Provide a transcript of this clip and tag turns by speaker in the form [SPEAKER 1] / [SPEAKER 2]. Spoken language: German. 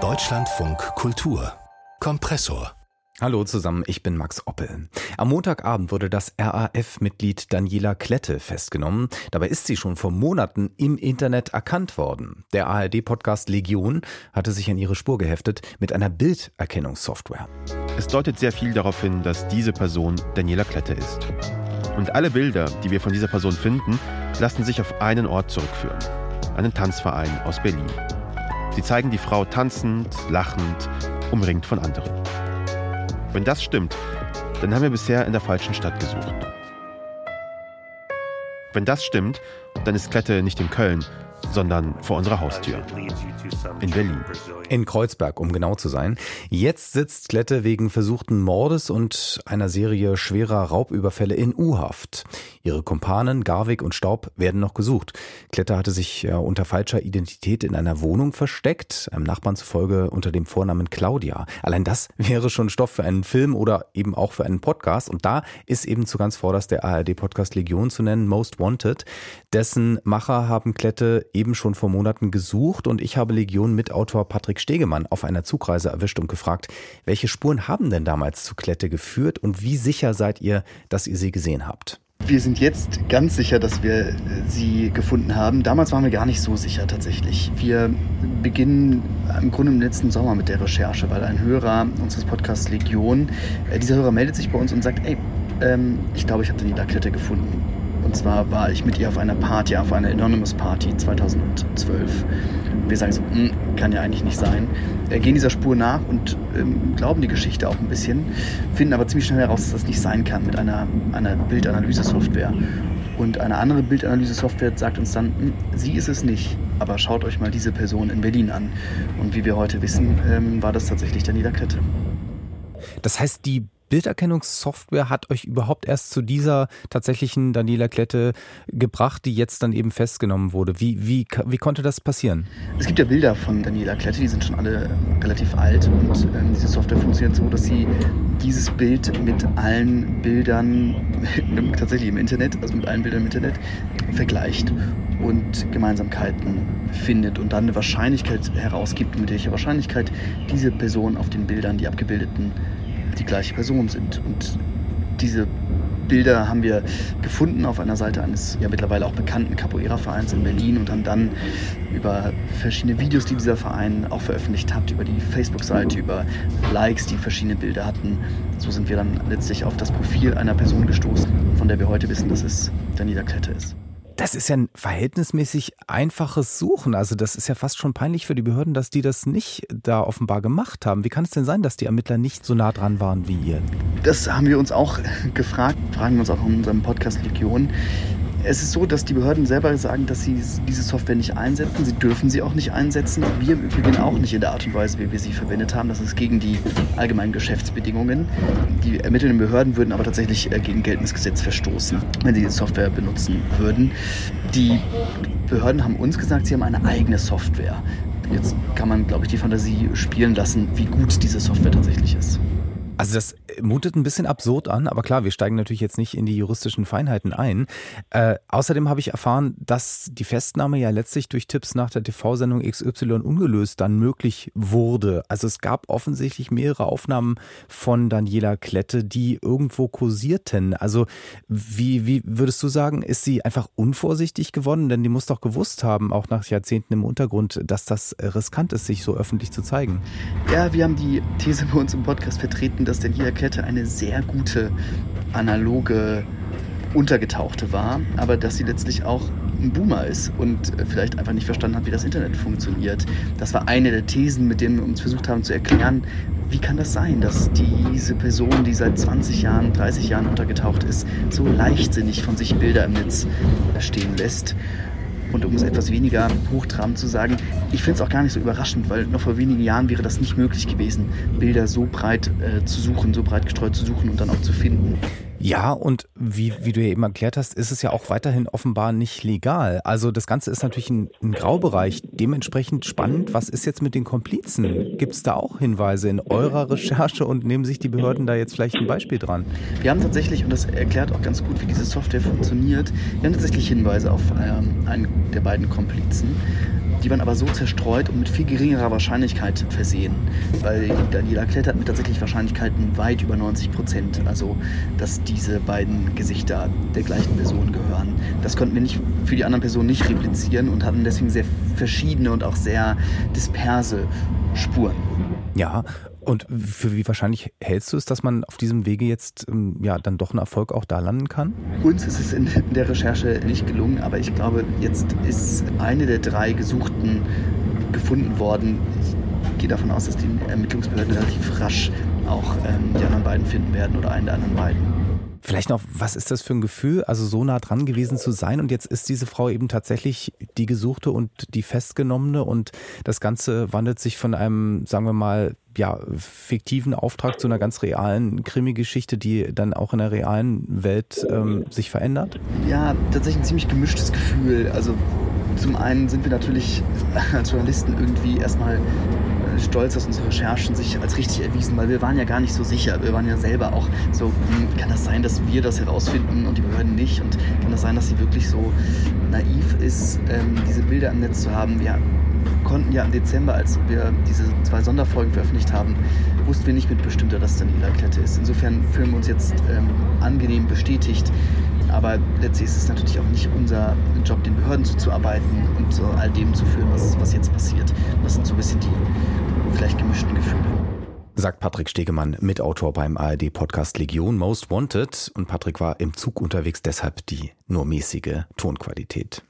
[SPEAKER 1] Deutschlandfunk Kultur Kompressor
[SPEAKER 2] Hallo zusammen, ich bin Max Oppel. Am Montagabend wurde das RAF-Mitglied Daniela Klette festgenommen. Dabei ist sie schon vor Monaten im Internet erkannt worden. Der ARD-Podcast Legion hatte sich an ihre Spur geheftet mit einer Bilderkennungssoftware.
[SPEAKER 3] Es deutet sehr viel darauf hin, dass diese Person Daniela Klette ist. Und alle Bilder, die wir von dieser Person finden, lassen sich auf einen Ort zurückführen. Einen Tanzverein aus Berlin. Sie zeigen die Frau tanzend, lachend, umringt von anderen. Wenn das stimmt, dann haben wir bisher in der falschen Stadt gesucht. Wenn das stimmt, dann ist Klette nicht in Köln, sondern vor unserer Haustür. In Berlin.
[SPEAKER 2] In Kreuzberg, um genau zu sein. Jetzt sitzt Klette wegen versuchten Mordes und einer Serie schwerer Raubüberfälle in U-Haft. Ihre Kumpanen Garwig und Staub werden noch gesucht. Klette hatte sich unter falscher Identität in einer Wohnung versteckt, einem Nachbarn zufolge unter dem Vornamen Claudia. Allein das wäre schon Stoff für einen Film oder eben auch für einen Podcast. Und da ist eben zu ganz vorderst der ARD-Podcast Legion zu nennen, Most Wanted. Dessen Macher haben Klette eben schon vor Monaten gesucht und ich habe Legion-Mitautor Patrick Stegemann auf einer Zugreise erwischt und gefragt, welche Spuren haben denn damals zu Klette geführt und wie sicher seid ihr, dass ihr sie gesehen habt?
[SPEAKER 4] Wir sind jetzt ganz sicher, dass wir sie gefunden haben. Damals waren wir gar nicht so sicher tatsächlich. Wir beginnen im Grunde im letzten Sommer mit der Recherche, weil ein Hörer unseres Podcasts Legion, äh, dieser Hörer meldet sich bei uns und sagt, ey, ähm, ich glaube, ich habe Daniela Klette gefunden. Und zwar war ich mit ihr auf einer Party, auf einer Anonymous Party 2012. Wir sagen so, hm, kann ja eigentlich nicht sein. Wir gehen dieser Spur nach und ähm, glauben die Geschichte auch ein bisschen, finden aber ziemlich schnell heraus, dass das nicht sein kann mit einer, einer Bildanalyse-Software. Und eine andere Bildanalyse-Software sagt uns dann, hm, sie ist es nicht, aber schaut euch mal diese Person in Berlin an. Und wie wir heute wissen, ähm, war das tatsächlich Daniela Klette.
[SPEAKER 2] Das heißt, die Bilderkennungssoftware hat euch überhaupt erst zu dieser tatsächlichen Daniela Klette gebracht, die jetzt dann eben festgenommen wurde. Wie, wie, wie konnte das passieren?
[SPEAKER 4] Es gibt ja Bilder von Daniela Klette, die sind schon alle relativ alt und ähm, diese Software funktioniert so, dass sie dieses Bild mit allen Bildern tatsächlich im Internet, also mit allen Bildern im Internet, vergleicht und Gemeinsamkeiten findet und dann eine Wahrscheinlichkeit herausgibt, mit welcher Wahrscheinlichkeit diese Person auf den Bildern, die abgebildeten, die gleiche Person sind. Und diese Bilder haben wir gefunden auf einer Seite eines ja mittlerweile auch bekannten Capoeira-Vereins in Berlin und haben dann über verschiedene Videos, die dieser Verein auch veröffentlicht hat, über die Facebook-Seite, über Likes, die verschiedene Bilder hatten, so sind wir dann letztlich auf das Profil einer Person gestoßen, von der wir heute wissen, dass es Daniela Klette ist.
[SPEAKER 2] Das ist ja ein verhältnismäßig einfaches Suchen. Also das ist ja fast schon peinlich für die Behörden, dass die das nicht da offenbar gemacht haben. Wie kann es denn sein, dass die Ermittler nicht so nah dran waren wie ihr?
[SPEAKER 4] Das haben wir uns auch gefragt, fragen wir uns auch in unserem Podcast Legion. Es ist so, dass die Behörden selber sagen, dass sie diese Software nicht einsetzen. Sie dürfen sie auch nicht einsetzen. Wir im Übrigen auch nicht in der Art und Weise, wie wir sie verwendet haben. Das ist gegen die allgemeinen Geschäftsbedingungen. Die ermittelnden Behörden würden aber tatsächlich äh, gegen geltendes Gesetz verstoßen, wenn sie die Software benutzen würden. Die Behörden haben uns gesagt, sie haben eine eigene Software. Jetzt kann man, glaube ich, die Fantasie spielen lassen, wie gut diese Software tatsächlich ist.
[SPEAKER 2] Also das mutet ein bisschen absurd an, aber klar, wir steigen natürlich jetzt nicht in die juristischen Feinheiten ein. Äh, außerdem habe ich erfahren, dass die Festnahme ja letztlich durch Tipps nach der TV-Sendung XY ungelöst dann möglich wurde. Also es gab offensichtlich mehrere Aufnahmen von Daniela Klette, die irgendwo kursierten. Also wie, wie würdest du sagen, ist sie einfach unvorsichtig geworden? Denn die muss doch gewusst haben, auch nach Jahrzehnten im Untergrund, dass das riskant ist, sich so öffentlich zu zeigen.
[SPEAKER 4] Ja, wir haben die These bei uns im Podcast vertreten, dass Daniela Klette eine sehr gute analoge Untergetauchte war, aber dass sie letztlich auch ein Boomer ist und vielleicht einfach nicht verstanden hat, wie das Internet funktioniert. Das war eine der Thesen, mit denen wir uns versucht haben zu erklären, wie kann das sein, dass diese Person, die seit 20 Jahren, 30 Jahren untergetaucht ist, so leichtsinnig von sich Bilder im Netz stehen lässt. Und um es etwas weniger hochtrabend zu sagen, ich finde es auch gar nicht so überraschend, weil noch vor wenigen Jahren wäre das nicht möglich gewesen, Bilder so breit äh, zu suchen, so breit gestreut zu suchen und dann auch zu finden.
[SPEAKER 2] Ja, und wie, wie du ja eben erklärt hast, ist es ja auch weiterhin offenbar nicht legal. Also das Ganze ist natürlich ein, ein Graubereich. Dementsprechend spannend. Was ist jetzt mit den Komplizen? Gibt es da auch Hinweise in eurer Recherche und nehmen sich die Behörden da jetzt vielleicht ein Beispiel dran?
[SPEAKER 4] Wir haben tatsächlich, und das erklärt auch ganz gut, wie diese Software funktioniert, wir haben tatsächlich Hinweise auf ähm, einen der beiden Komplizen. Die waren aber so zerstreut und mit viel geringerer Wahrscheinlichkeit versehen. Weil Daniela Klett hat mit tatsächlich Wahrscheinlichkeiten weit über 90 Prozent. Also, dass diese beiden Gesichter der gleichen Person gehören. Das konnten wir nicht für die anderen Personen nicht replizieren und hatten deswegen sehr verschiedene und auch sehr disperse Spuren.
[SPEAKER 2] Ja, und für wie wahrscheinlich hältst du es, dass man auf diesem Wege jetzt ähm, ja dann doch einen Erfolg auch da landen kann?
[SPEAKER 4] Uns ist es in der Recherche nicht gelungen, aber ich glaube, jetzt ist eine der drei Gesuchten gefunden worden. Ich gehe davon aus, dass die Ermittlungsbehörden relativ rasch auch ähm, die anderen beiden finden werden oder einen der anderen beiden.
[SPEAKER 2] Vielleicht noch, was ist das für ein Gefühl, also so nah dran gewesen zu sein und jetzt ist diese Frau eben tatsächlich die Gesuchte und die Festgenommene und das Ganze wandelt sich von einem, sagen wir mal, ja, fiktiven Auftrag zu einer ganz realen Krimi-Geschichte, die dann auch in der realen Welt ähm, sich verändert?
[SPEAKER 4] Ja, tatsächlich ein ziemlich gemischtes Gefühl. Also zum einen sind wir natürlich als Journalisten irgendwie erstmal stolz, dass unsere Recherchen sich als richtig erwiesen, weil wir waren ja gar nicht so sicher. Wir waren ja selber auch so, hm, kann das sein, dass wir das herausfinden und die Behörden nicht? Und kann das sein, dass sie wirklich so naiv ist, ähm, diese Bilder im Netz zu haben? Wir konnten ja im Dezember, als wir diese zwei Sonderfolgen veröffentlicht haben, wussten wir nicht mit Bestimmter, dass Daniela Klette ist. Insofern fühlen wir uns jetzt ähm, angenehm bestätigt. Aber letztlich ist es natürlich auch nicht unser Job, den Behörden zuzuarbeiten und so all dem zu führen, was, was jetzt passiert. Das sind so ein bisschen die vielleicht gemischten Gefühle.
[SPEAKER 2] Sagt Patrick Stegemann, Mitautor beim ARD-Podcast Legion Most Wanted. Und Patrick war im Zug unterwegs, deshalb die nur mäßige Tonqualität.